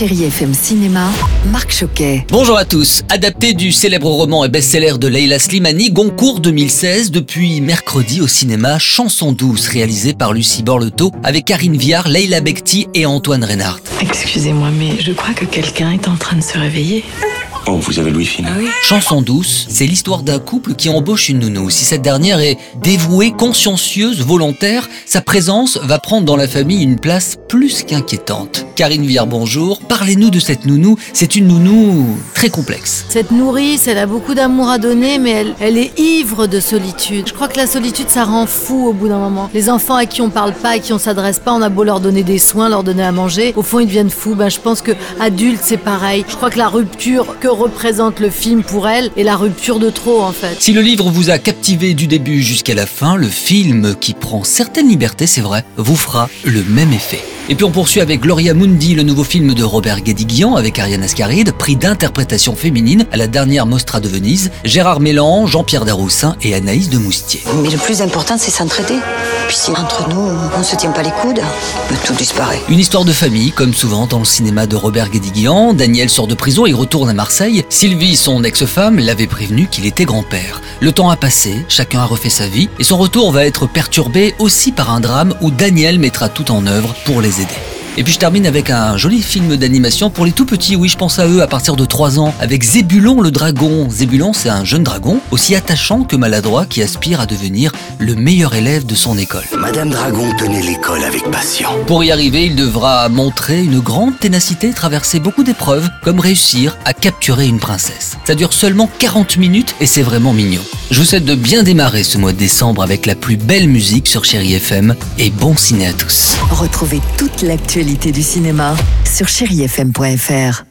Chérie FM Cinéma, Marc Choquet. Bonjour à tous. Adapté du célèbre roman et best-seller de Leila Slimani, Goncourt 2016, depuis mercredi au cinéma, Chanson douce, réalisée par Lucie Borleto, avec Karine Viard, Leila Bekti et Antoine Reinhardt. Excusez-moi, mais je crois que quelqu'un est en train de se réveiller. Oh, vous avez Louis Fine. Chanson douce, c'est l'histoire d'un couple qui embauche une nounou. Si cette dernière est dévouée, consciencieuse, volontaire, sa présence va prendre dans la famille une place plus qu'inquiétante. Karine Viard, bonjour. Parlez-nous de cette nounou. C'est une nounou très complexe. Cette nourrice, elle a beaucoup d'amour à donner, mais elle, elle est ivre de solitude. Je crois que la solitude, ça rend fou au bout d'un moment. Les enfants à qui on parle pas, à qui on s'adresse pas, on a beau leur donner des soins, leur donner à manger, au fond ils deviennent fous. Ben, je pense que adulte, c'est pareil. Je crois que la rupture que représente le film pour elle est la rupture de trop en fait. Si le livre vous a captivé du début jusqu'à la fin, le film, qui prend certaines libertés, c'est vrai, vous fera le même effet. Et puis on poursuit avec Gloria Mundi, le nouveau film de Robert Guédiguian avec Ariane Ascaride, prix d'interprétation féminine à la dernière Mostra de Venise, Gérard Mélan, Jean-Pierre Daroussin et Anaïs de Moustier. Mais le plus important, c'est s'entraider. Puis si entre nous, on se tient pas les coudes, tout disparaît. Une histoire de famille, comme souvent dans le cinéma de Robert Guédiguian. Daniel sort de prison et retourne à Sylvie, son ex-femme, l'avait prévenu qu'il était grand-père. Le temps a passé, chacun a refait sa vie, et son retour va être perturbé aussi par un drame où Daniel mettra tout en œuvre pour les aider. Et puis je termine avec un joli film d'animation pour les tout petits, oui je pense à eux à partir de 3 ans, avec Zébulon le dragon. Zébulon c'est un jeune dragon, aussi attachant que maladroit, qui aspire à devenir le meilleur élève de son école. Madame Dragon tenait l'école avec passion. Pour y arriver, il devra montrer une grande ténacité, traverser beaucoup d'épreuves, comme réussir à capturer une princesse. Ça dure seulement 40 minutes et c'est vraiment mignon. Je vous souhaite de bien démarrer ce mois de décembre avec la plus belle musique sur Chéri FM et bon ciné à tous. Retrouvez toute l'actualité du cinéma sur chérifm.fr.